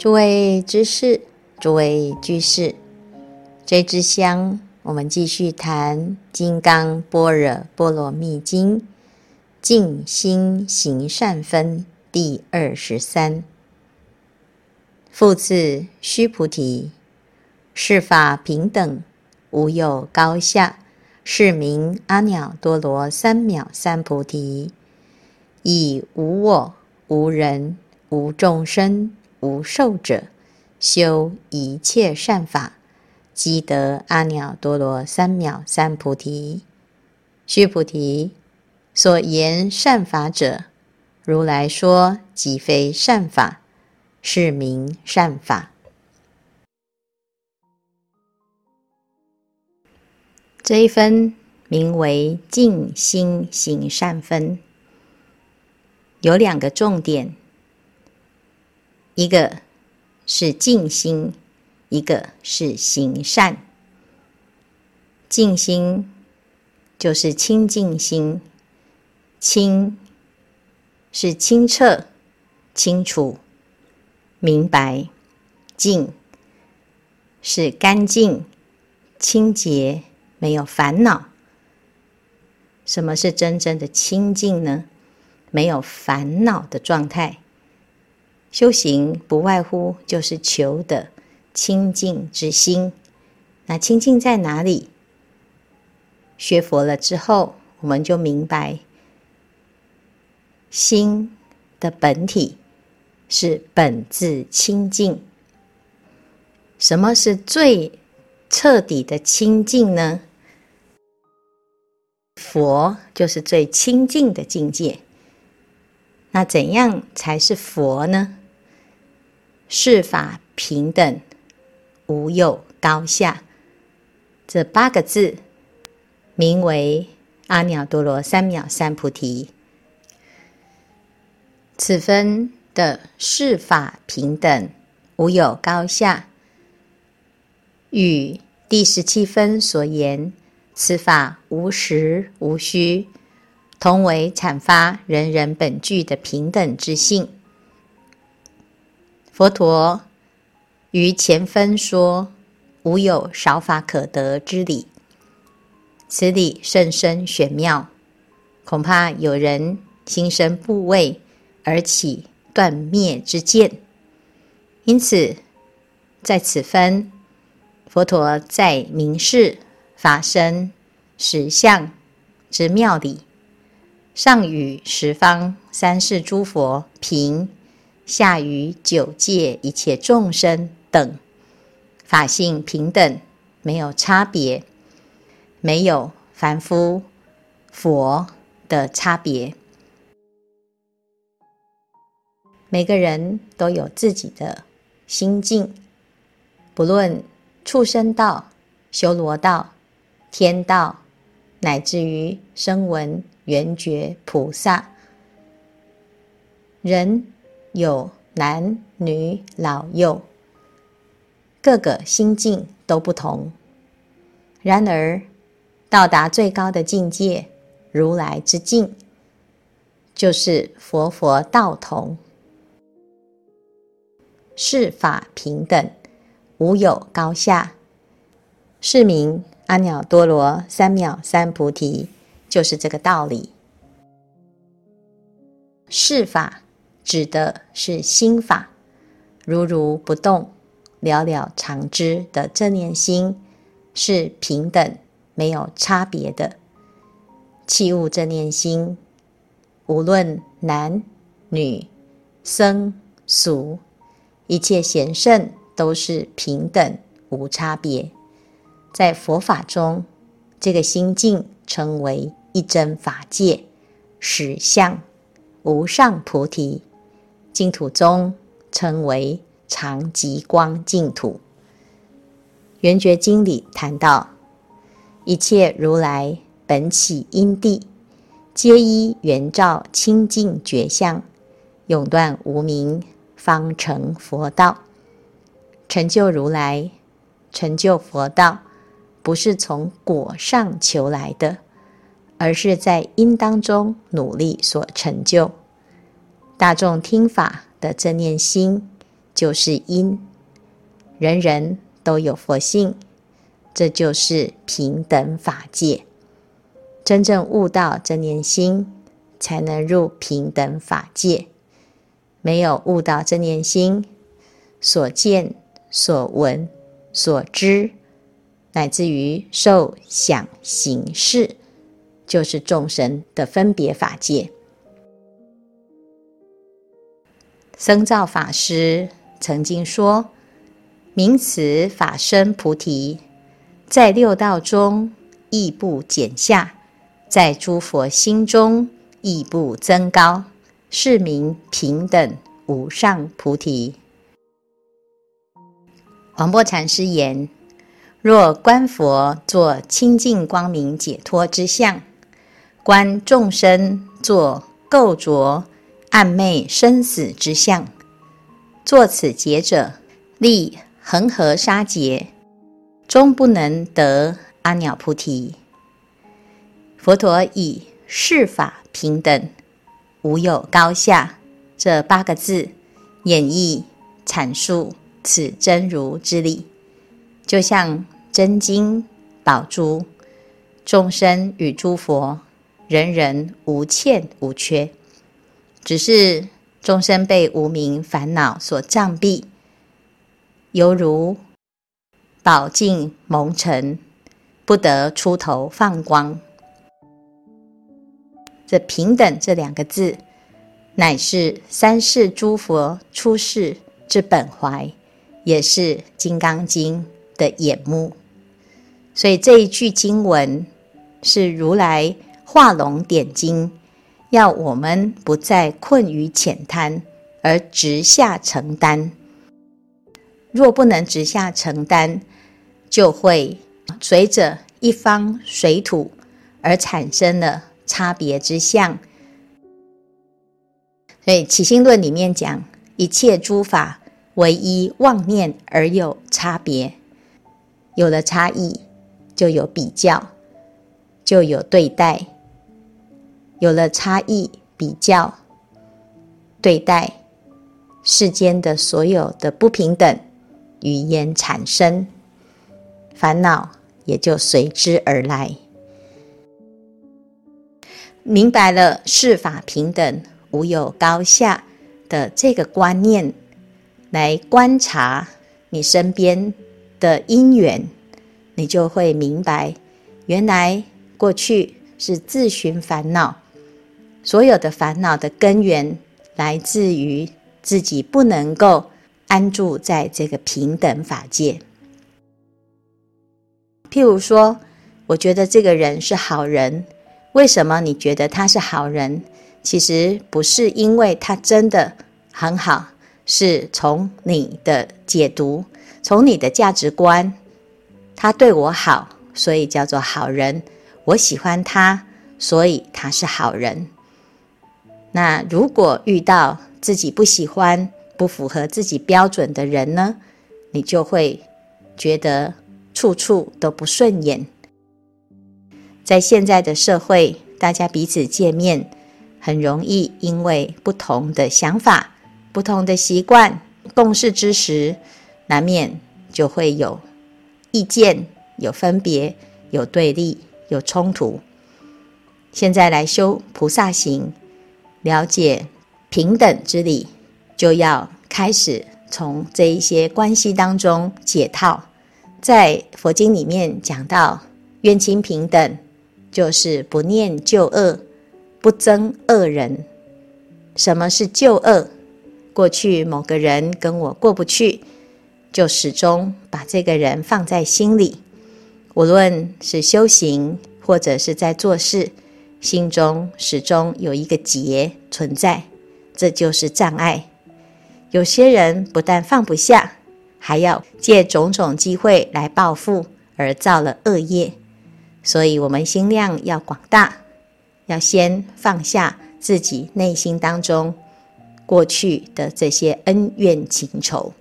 诸位知识，诸位居士，这支香，我们继续谈《金刚般若波罗蜜经》静心行善分第二十三。复次，须菩提，世法平等，无有高下，是名阿耨多罗三藐三菩提。以无我、无人、无众生。无寿者，修一切善法，即得阿耨多罗三藐三菩提。须菩提，所言善法者，如来说即非善法，是名善法。这一分名为静心行善分，有两个重点。一个是静心，一个是行善。静心就是清净心，清是清澈、清楚、明白；净是干净、清洁、没有烦恼。什么是真正的清净呢？没有烦恼的状态。修行不外乎就是求得清净之心。那清净在哪里？学佛了之后，我们就明白，心的本体是本自清净。什么是最彻底的清净呢？佛就是最清净的境界。那怎样才是佛呢？世法平等，无有高下。这八个字，名为阿耨多罗三藐三菩提。此分的世法平等，无有高下，与第十七分所言此法无实无虚，同为阐发人人本具的平等之性。佛陀于前分说：“无有少法可得之理。”此理甚深玄妙，恐怕有人心生怖畏而起断灭之见。因此，在此分，佛陀在明示法身实相之妙理，上与十方三世诸佛平。下于九界一切众生等法性平等，没有差别，没有凡夫、佛的差别。每个人都有自己的心境，不论畜生道、修罗道、天道，乃至于声闻、缘觉、菩萨，人。有男女老幼，各个心境都不同。然而，到达最高的境界，如来之境，就是佛佛道同，世法平等，无有高下。是名阿耨多罗三藐三菩提，就是这个道理。世法。指的是心法，如如不动、了了常知的正念心是平等、没有差别的。器物正念心，无论男女、僧俗，一切贤圣都是平等无差别。在佛法中，这个心境称为一真法界、实相、无上菩提。净土中称为常寂光净土。圆觉经里谈到，一切如来本起因地，皆依圆照清净觉相，永断无明，方成佛道。成就如来，成就佛道，不是从果上求来的，而是在因当中努力所成就。大众听法的正念心，就是因，人人都有佛性，这就是平等法界。真正悟到正念心，才能入平等法界。没有悟到正念心，所见、所闻、所知，乃至于受想行识，就是众生的分别法界。僧肇法师曾经说：“名词法身菩提，在六道中亦不减下，在诸佛心中亦不增高，是名平等无上菩提。”黄檗禅师言：“若观佛作清净光明解脱之相，观众生作垢浊。”暗昧生死之相，作此劫者，历恒河沙劫，终不能得阿耨菩提。佛陀以世法平等，无有高下这八个字，演绎阐述此真如之理，就像真金宝珠，众生与诸佛，人人无欠无缺。只是终生被无明烦恼所障蔽，犹如宝镜蒙尘，不得出头放光。这平等这两个字，乃是三世诸佛出世之本怀，也是《金刚经》的眼目。所以这一句经文是如来画龙点睛。要我们不再困于浅滩，而直下承担。若不能直下承担，就会随着一方水土而产生了差别之相。所以《起信论》里面讲，一切诸法唯一妄念而有差别，有了差异，就有比较，就有对待。有了差异，比较对待世间的所有的不平等语言产生，烦恼也就随之而来。明白了世法平等、无有高下的这个观念，来观察你身边的因缘，你就会明白，原来过去是自寻烦恼。所有的烦恼的根源来自于自己不能够安住在这个平等法界。譬如说，我觉得这个人是好人，为什么你觉得他是好人？其实不是因为他真的很好，是从你的解读，从你的价值观，他对我好，所以叫做好人。我喜欢他，所以他是好人。那如果遇到自己不喜欢、不符合自己标准的人呢？你就会觉得处处都不顺眼。在现在的社会，大家彼此见面，很容易因为不同的想法、不同的习惯，共事之时，难免就会有意见、有分别、有对立、有冲突。现在来修菩萨行。了解平等之理，就要开始从这一些关系当中解套。在佛经里面讲到愿亲平等，就是不念旧恶，不憎恶人。什么是旧恶？过去某个人跟我过不去，就始终把这个人放在心里。无论是修行，或者是在做事。心中始终有一个结存在，这就是障碍。有些人不但放不下，还要借种种机会来报复，而造了恶业。所以，我们心量要广大，要先放下自己内心当中过去的这些恩怨情仇，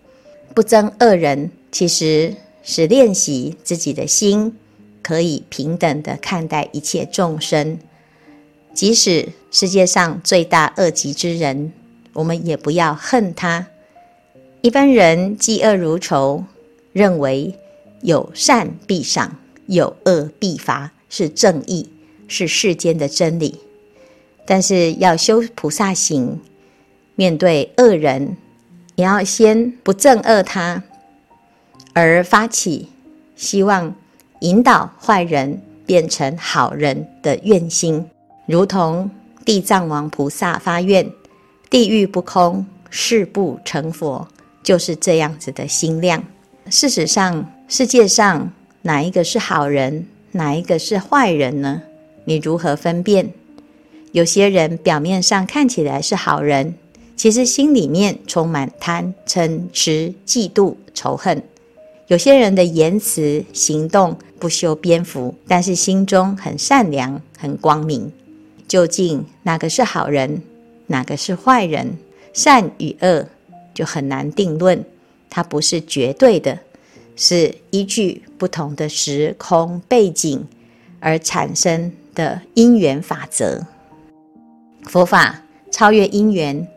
不憎恶人，其实是练习自己的心可以平等地看待一切众生。即使世界上罪大恶极之人，我们也不要恨他，一般人嫉恶如仇，认为有善必赏，有恶必罚，是正义，是世间的真理。但是要修菩萨行，面对恶人，也要先不憎恶他，而发起希望引导坏人变成好人的愿心，如同地藏王菩萨发愿：地狱不空，誓不成佛。就是这样子的心量。事实上，世界上哪一个是好人，哪一个是坏人呢？你如何分辨？有些人表面上看起来是好人，其实心里面充满贪嗔痴嫉妒仇恨。有些人的言辞行动不修边幅，但是心中很善良、很光明。究竟哪个是好人，哪个是坏人？善与恶。就很难定论，它不是绝对的，是依据不同的时空背景而产生的因缘法则。佛法超越因缘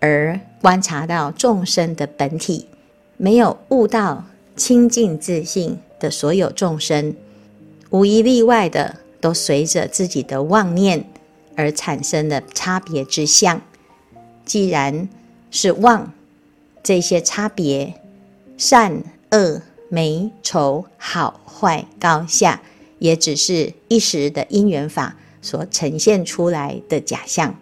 而观察到众生的本体，没有悟到清净自性的所有众生，无一例外的都随着自己的妄念而产生的差别之相。既然是妄。这些差别，善恶美丑好坏高下，也只是一时的因缘法所呈现出来的假象。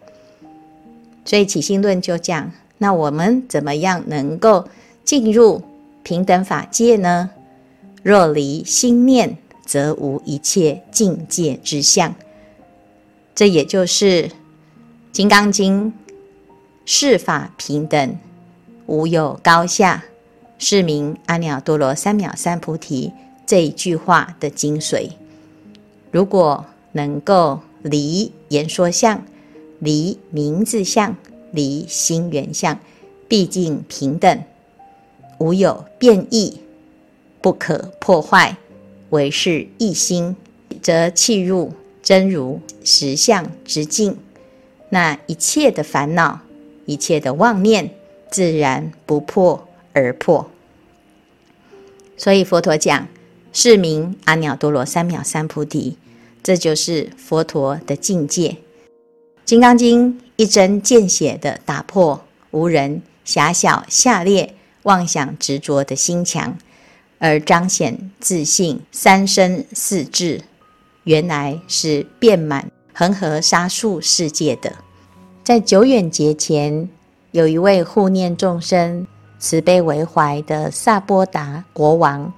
所以起心论就讲：那我们怎么样能够进入平等法界呢？若离心念，则无一切境界之相。这也就是《金刚经》释法平等。无有高下，是名阿耨多罗三藐三菩提这一句话的精髓。如果能够离言说相，离名字相，离心缘相，毕竟平等，无有变异，不可破坏，唯是一心，则契入真如实相之境。那一切的烦恼，一切的妄念。自然不破而破，所以佛陀讲是名阿耨多罗三藐三菩提，这就是佛陀的境界。《金刚经》一针见血地打破无人狭小下劣妄想执着的心墙，而彰显自信三身四智，原来是遍满恒河沙数世界的。在久远劫前。有一位护念众生、慈悲为怀的萨波达国王。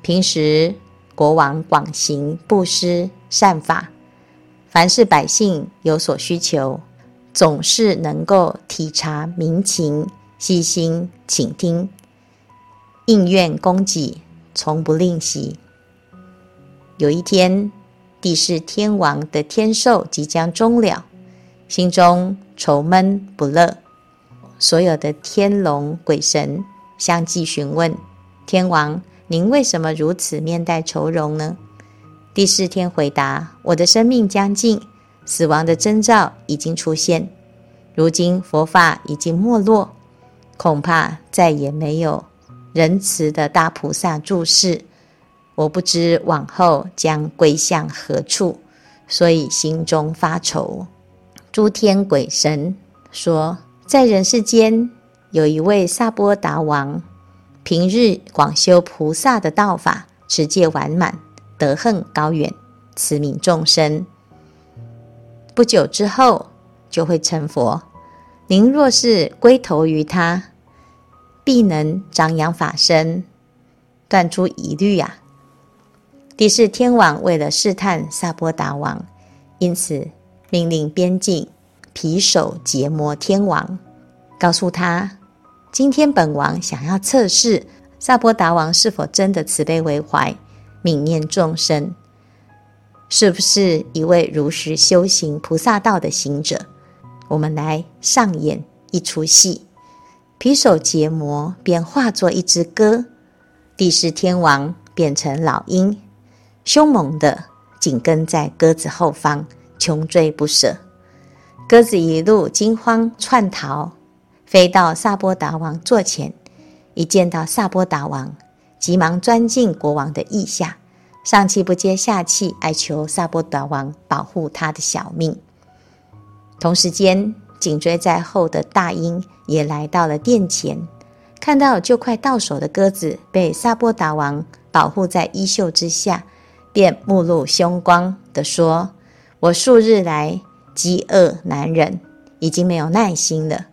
平时，国王广行布施善法，凡是百姓有所需求，总是能够体察民情，细心倾听，应愿供给，从不吝惜。有一天，地是天王的天寿即将终了，心中愁闷不乐。所有的天龙鬼神相继询问天王：“您为什么如此面带愁容呢？”第四天回答：“我的生命将尽，死亡的征兆已经出现。如今佛法已经没落，恐怕再也没有仁慈的大菩萨住世。我不知往后将归向何处，所以心中发愁。”诸天鬼神说。在人世间，有一位萨波达王，平日广修菩萨的道法，持戒完满，德行高远，慈悯众生。不久之后就会成佛。您若是归投于他，必能长养法身，断诸疑虑啊！帝释天王为了试探萨波达王，因此命令边境。皮首结摩天王告诉他：“今天本王想要测试萨波达王是否真的慈悲为怀、悯念众生，是不是一位如实修行菩萨道的行者。我们来上演一出戏。皮首结摩便化作一只鸽，帝释天王变成老鹰，凶猛地紧跟在鸽子后方，穷追不舍。”鸽子一路惊慌窜逃，飞到萨波达王座前，一见到萨波达王，急忙钻进国王的腋下，上气不接下气，哀求萨波达王保护他的小命。同时间，紧追在后的大鹰也来到了殿前，看到就快到手的鸽子被萨波达王保护在衣袖之下，便目露凶光地说：“我数日来饥饿难忍，已经没有耐心了。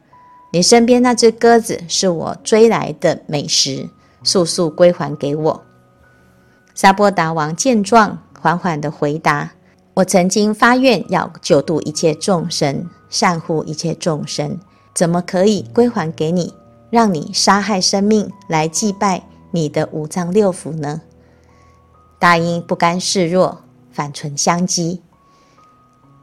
你身边那只鸽子是我追来的美食，速速归还给我。”萨波达王见状，缓缓地回答。我曾经发愿要救度一切众生，善护一切众生，怎么可以归还给你，让你杀害生命来祭拜你的五脏六腑呢？大鹰不甘示弱，反唇相讥：“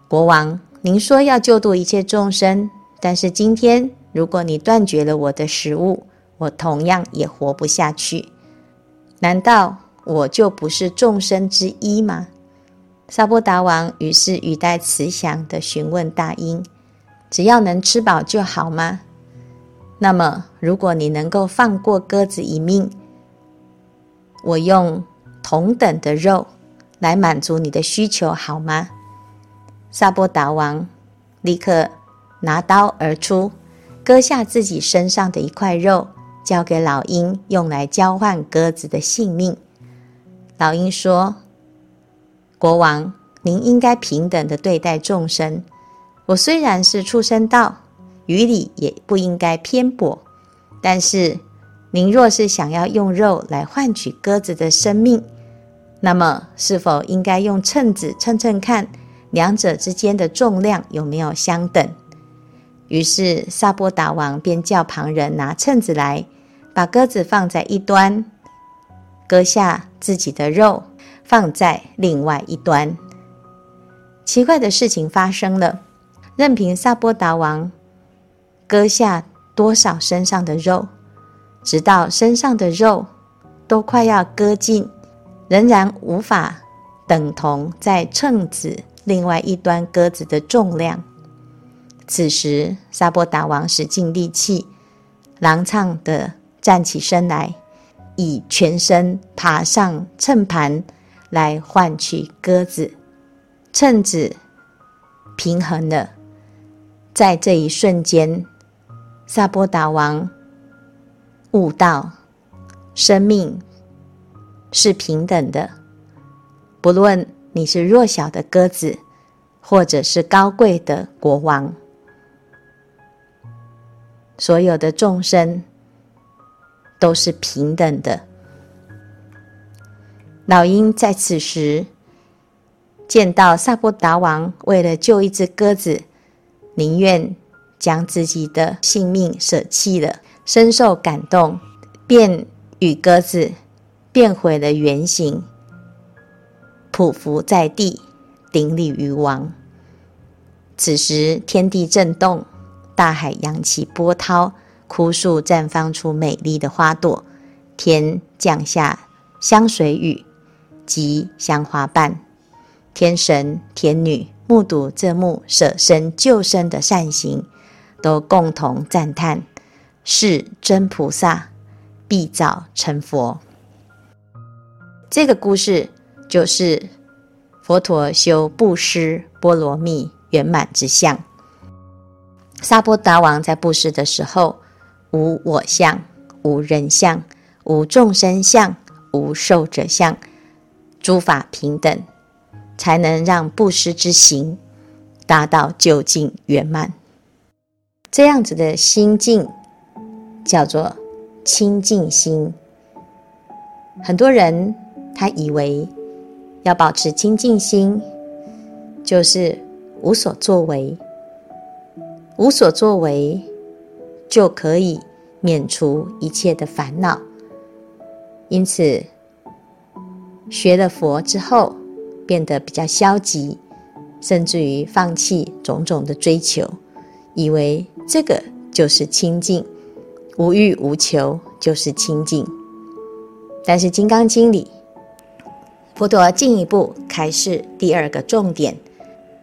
国王，您说要救度一切众生，但是今天如果你断绝了我的食物，我同样也活不下去。难道我就不是众生之一吗？”萨波达王于是语带慈祥地询问大鹰：“只要能吃饱就好吗？那么，如果你能够放过鸽子一命，我用同等的肉来满足你的需求，好吗？”萨波达王立刻拿刀而出，割下自己身上的一块肉，交给老鹰，用来交换鸽子的性命。老鹰说。国王，您应该平等地对待众生。我虽然是畜生道，于理也不应该偏颇。但是，您若是想要用肉来换取鸽子的生命，那么是否应该用秤子称称看，两者之间的重量有没有相等？于是，萨波达王便叫旁人拿秤子来，把鸽子放在一端，割下自己的肉。放在另外一端，奇怪的事情发生了。任凭萨波达王割下多少身上的肉，直到身上的肉都快要割尽，仍然无法等同在秤子另外一端鸽子的重量。此时，萨波达王使尽力气，踉跄地站起身来，以全身爬上秤盘。来换取鸽子，秤子平衡了。在这一瞬间，萨波达王悟到，生命是平等的。不论你是弱小的鸽子，或者是高贵的国王，所有的众生都是平等的。老鹰在此时见到萨布达王为了救一只鸽子，宁愿将自己的性命舍弃了，深受感动，便与鸽子变回了原形，匍匐在地，顶礼于王。此时天地震动，大海扬起波涛，枯树绽放出美丽的花朵，天降下香水雨。及香花瓣，天神天女目睹这幕舍身救生的善行，都共同赞叹：是真菩萨，必早成佛。这个故事就是佛陀修布施波罗蜜圆满之相。萨波达王在布施的时候，无我相，无人相，无众生相，无寿者相。诸法平等，才能让布施之行达到究竟圆满。这样子的心境叫做清净心。很多人他以为要保持清净心，就是无所作为，无所作为就可以免除一切的烦恼。因此。学了佛之后，变得比较消极，甚至于放弃种种的追求，以为这个就是清净，无欲无求就是清净。但是《金刚经》里，佛陀进一步开示第二个重点，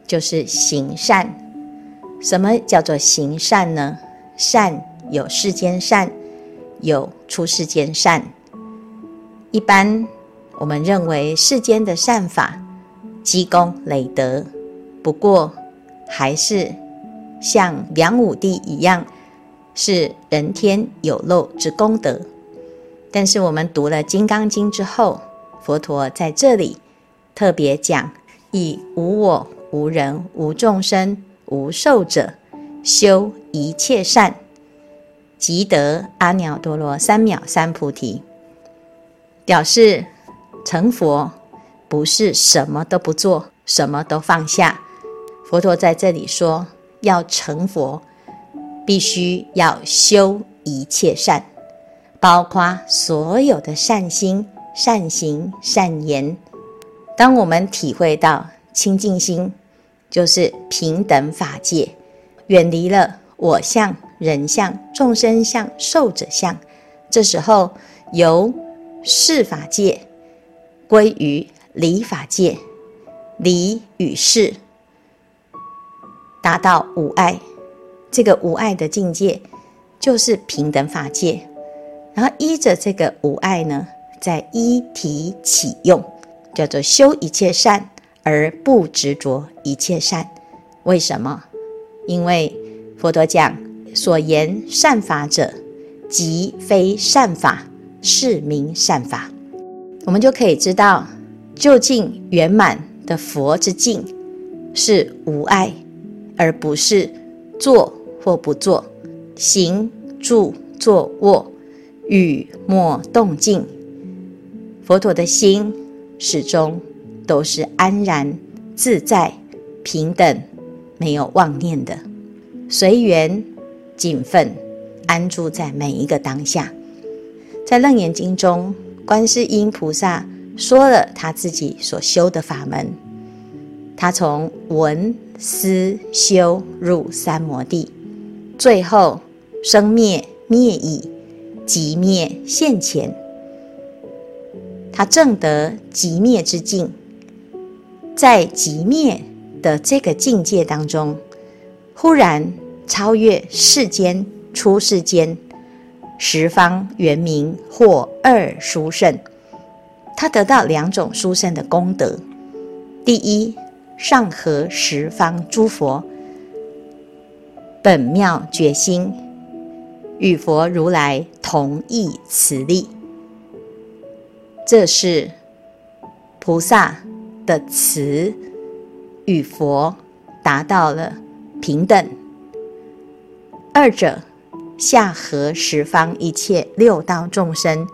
就是行善。什么叫做行善呢？善有世间善，有出世间善。一般我们认为世间的善法积功累德，不过还是像梁武帝一样，是人天有漏之功德。但是我们读了《金刚经》之后，佛陀在这里特别讲，以无我、无人、无众生、无寿者，修一切善，即得阿耨多罗三藐三菩提。表示成佛不是什么都不做，什么都放下。佛陀在这里说，要成佛，必须要修一切善，包括所有的善心。善行善言，当我们体会到清净心，就是平等法界，远离了我相、人相、众生相、寿者相，这时候由事法界归于离法界，离与事达到无碍，这个无碍的境界就是平等法界，然后依着这个无碍呢。在依体起用，叫做修一切善而不执着一切善。为什么？因为佛陀讲所言善法者，即非善法，是名善法。我们就可以知道，究竟圆满的佛之境是无碍，而不是做或不坐，行住坐卧，语默动静。佛陀的心始终都是安然自在、平等，没有妄念的，随缘尽分，安住在每一个当下。在《楞严经》中，观世音菩萨说了他自己所修的法门，他从闻思修入三摩地，最后生灭灭已，即灭现前。他证得即灭之境，在即灭的这个境界当中，忽然超越世间出世间十方圆明或二殊胜，他得到两种殊胜的功德：第一，上合十方诸佛本妙觉心，与佛如来同一慈力。这是菩萨的慈与佛达到了平等，二者下合十方一切六道众生，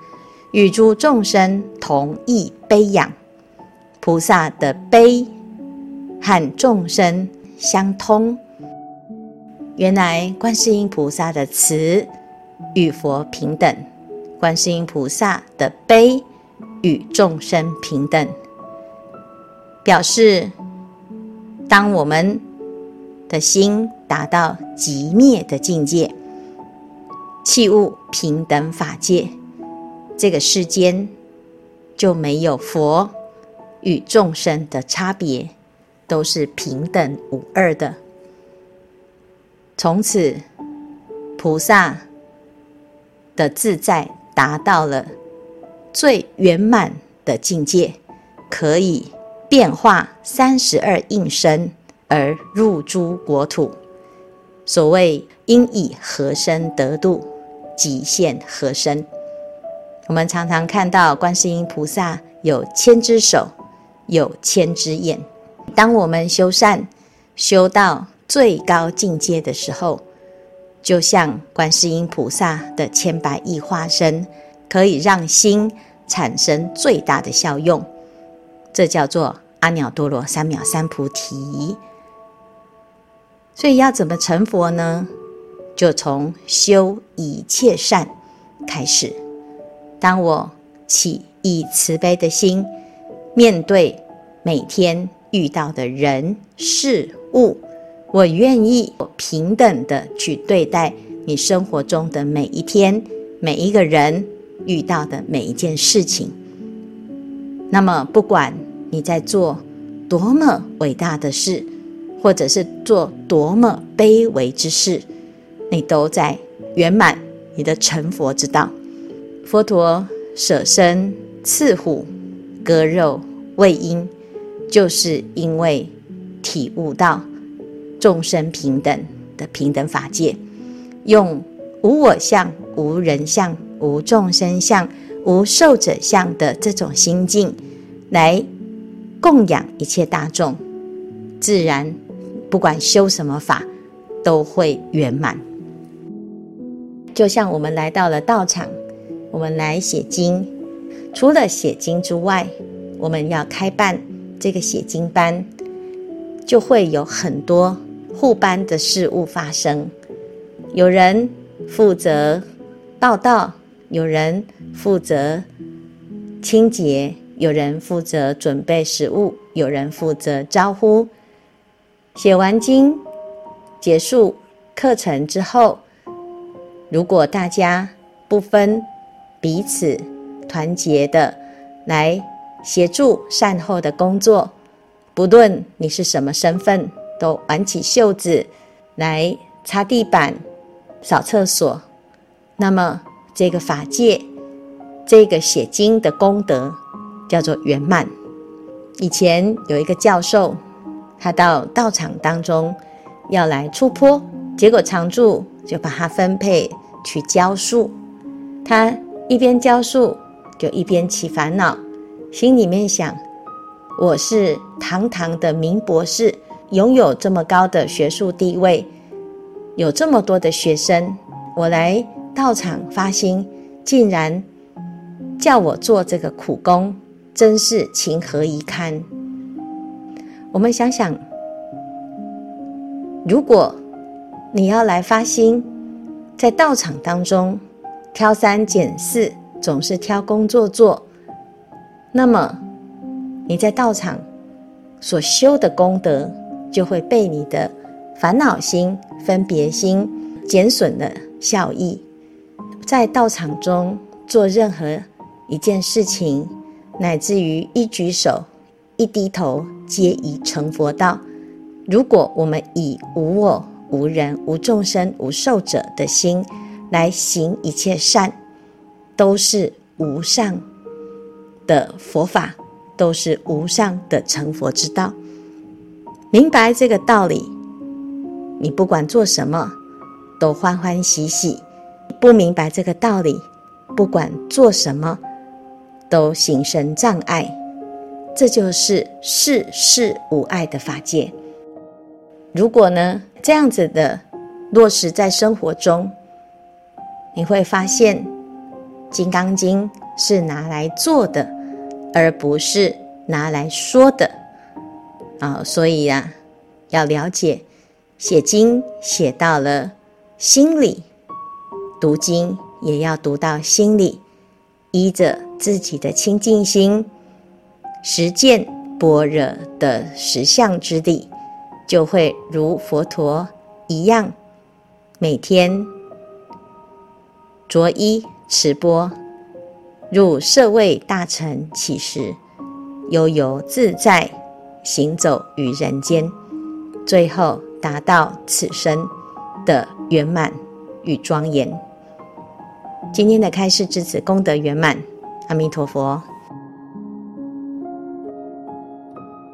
与诸众生同一悲仰。菩萨的悲和众生相通。原来观世音菩萨的慈与佛平等，观世音菩萨的悲。与众生平等，表示当我们的心达到极灭的境界，器物平等法界，这个世间就没有佛与众生的差别，都是平等无二的。从此，菩萨的自在达到了。最圆满的境界，可以变化三十二应身而入诸国土。所谓应以何身得度，即现何身。我们常常看到观世音菩萨有千只手，有千只眼。当我们修善修到最高境界的时候，就像观世音菩萨的千百亿化身。可以让心产生最大的效用，这叫做阿耨多罗三藐三菩提。所以要怎么成佛呢？就从修一切善开始。当我起以慈悲的心，面对每天遇到的人事物，我愿意平等的去对待你生活中的每一天每一个人。遇到的每一件事情，那么不管你在做多么伟大的事，或者是做多么卑微之事，你都在圆满你的成佛之道。佛陀舍身刺虎、割肉喂鹰，就是因为体悟到众生平等的平等法界，用无我相、无人相、无众生相、无寿者相的这种心境来供养一切大众，自然不管修什么法都会圆满。就像我们来到了道场，我们来写经，除了写经之外，我们要开办这个写经班，就会有很多护班的事物发生。有人负责报道，有人负责清洁，有人负责准备食物，有人负责招呼。写完经，结束课程之后。如果大家不分彼此，团结的来协助善后的工作，不论你是什么身份，都挽起袖子来擦地板、扫厕所，那么这个法界，这个写经的功德叫做圆满。以前有一个教授，他到道场当中要来出坡，结果常住就把他分配。去教书，他一边教书就一边起烦恼，心里面想：我是堂堂的名博士，拥有这么高的学术地位，有这么多的学生，我来道场发心，竟然叫我做这个苦工，真是情何以堪？我们想想，如果你要来发心。在道场当中，挑三拣四，总是挑工作做。那么，你在道场所修的功德，就会被你的烦恼心、分别心减损了效益。在道场中做任何一件事情，乃至于一举手、一低头，皆已成佛道。如果我们以无我，无人、无众生、无寿者的心来行一切善，都是无上的佛法，都是无上的成佛之道。明白这个道理，你不管做什么都欢欢喜喜；不明白这个道理，不管做什么都心生障碍。这就是世事无碍的法界。如果呢，这样子的落实在生活中，你会发现，《金刚经》是拿来做的，而不是拿来说的啊。所以呀、啊，要了解，写经写到了心里，读经也要读到心里，依着自己的清净心，实践般若的实相之力。就会如佛陀一样，每天着衣持钵，入舍卫大城乞食，悠游自在行走于人间，最后达到此生的圆满与庄严。今天的开示至此功德圆满，阿弥陀佛。